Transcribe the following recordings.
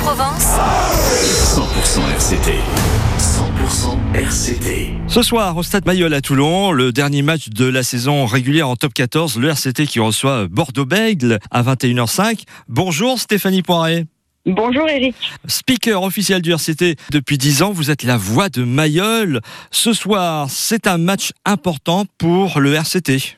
Provence 100% RCT. 100% RCT. Ce soir, au Stade Mayol à Toulon, le dernier match de la saison régulière en top 14, le RCT qui reçoit Bordeaux-Bègle à 21h05. Bonjour Stéphanie Poiret. Bonjour Eric. Speaker officiel du RCT depuis 10 ans, vous êtes la voix de Mayol. Ce soir, c'est un match important pour le RCT.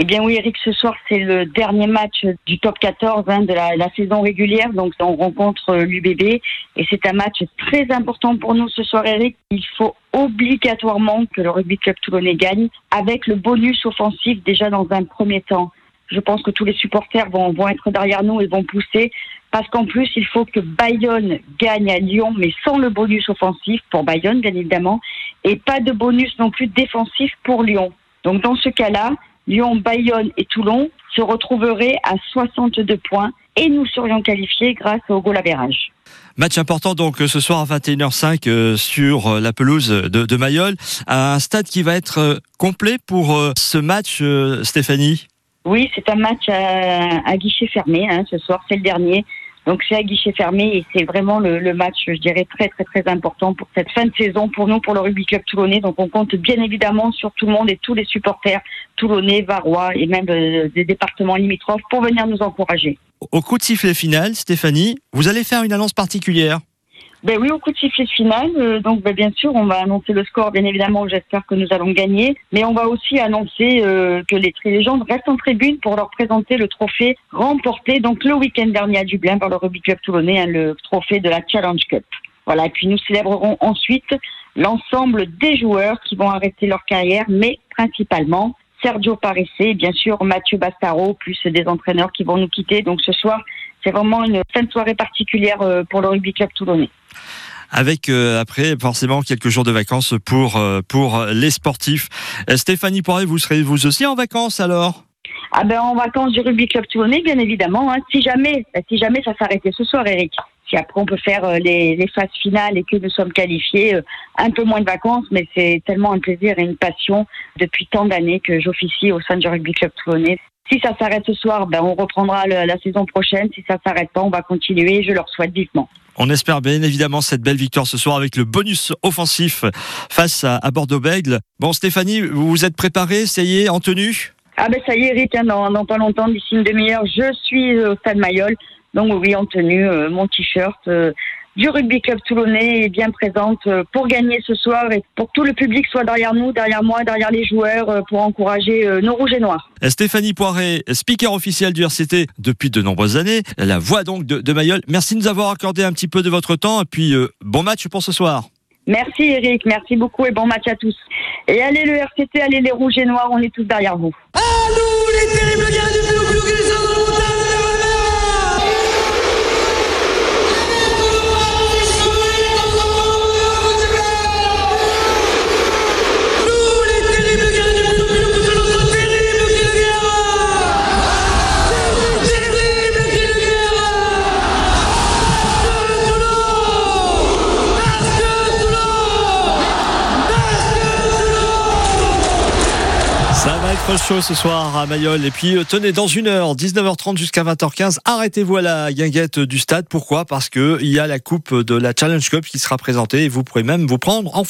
Eh bien oui Eric, ce soir c'est le dernier match du top 14 hein, de la, saison régulière, donc on rencontre l'UBB et c'est un match très important pour nous ce soir Eric. Il faut obligatoirement que le rugby club toulonnais gagne avec le bonus offensif déjà dans un premier temps. Je pense que tous les supporters vont, vont être derrière nous et vont pousser parce qu'en plus, il faut que Bayonne gagne à Lyon, mais sans le bonus offensif pour Bayonne, bien évidemment, et pas de bonus non plus défensif pour Lyon. Donc dans ce cas-là, Lyon, Bayonne et Toulon se retrouveraient à 62 points et nous serions qualifiés grâce au goal average. Match important donc ce soir à 21h05 euh, sur la pelouse de, de Mayol, un stade qui va être euh, complet pour euh, ce match, Stéphanie? Oui, c'est un match à, à guichet fermé hein, ce soir, c'est le dernier. Donc c'est à guichet fermé et c'est vraiment le, match, je dirais, très très très important pour cette fin de saison pour nous, pour le rugby club toulonnais. Donc on compte bien évidemment sur tout le monde et tous les supporters toulonnais, varois et même euh, des départements limitrophes pour venir nous encourager. Au coup de sifflet final, Stéphanie, vous allez faire une annonce particulière. Ben oui, au coup de sifflet final, euh, donc ben bien sûr, on va annoncer le score, bien évidemment, j'espère que nous allons gagner, mais on va aussi annoncer euh, que les Trilégendes restent en tribune pour leur présenter le trophée remporté donc le week-end dernier à Dublin par le rugby club toulonnais, hein, le trophée de la Challenge Cup. Voilà, et puis nous célébrerons ensuite l'ensemble des joueurs qui vont arrêter leur carrière, mais principalement Sergio Parissé, bien sûr Mathieu Bastaro, plus des entraîneurs qui vont nous quitter. Donc ce soir, c'est vraiment une fin de soirée particulière euh, pour le rugby club toulonnais avec euh, après forcément quelques jours de vacances pour euh, pour les sportifs. Euh, Stéphanie Poiré, vous serez vous aussi en vacances alors? Ah ben en vacances du rugby club toulonnais bien évidemment. Hein. Si jamais si jamais ça s'arrêtait ce soir, Eric. Si après on peut faire les, les, phases finales et que nous sommes qualifiés, un peu moins de vacances, mais c'est tellement un plaisir et une passion depuis tant d'années que j'officie au sein du rugby club toulonnais. Si ça s'arrête ce soir, ben on reprendra le, la saison prochaine. Si ça s'arrête pas, on va continuer. Je leur souhaite vivement. On espère bien évidemment cette belle victoire ce soir avec le bonus offensif face à, à Bordeaux-Bègle. Bon, Stéphanie, vous vous êtes préparée, ça y est, en tenue? Ah ben ça y est, Eric, hein, dans, dans, pas longtemps, d'ici une demi-heure, je suis au Stade Mayol. Donc oui, en tenue, euh, mon t-shirt. Euh, du rugby club toulonnais est bien présente pour gagner ce soir et pour que tout le public soit derrière nous, derrière moi, derrière les joueurs pour encourager nos rouges et noirs. Stéphanie Poiret, speaker officiel du RCT depuis de nombreuses années, la voix donc de, de Mayol. Merci de nous avoir accordé un petit peu de votre temps et puis euh, bon match pour ce soir. Merci Eric, merci beaucoup et bon match à tous. Et allez le RCT, allez les rouges et noirs, on est tous derrière vous. À nous les terribles du Ça va être chaud ce soir à Mayol. Et puis, tenez, dans une heure, 19h30 jusqu'à 20h15, arrêtez-vous à la guinguette du stade. Pourquoi? Parce qu'il y a la coupe de la Challenge Cup qui sera présentée et vous pourrez même vous prendre en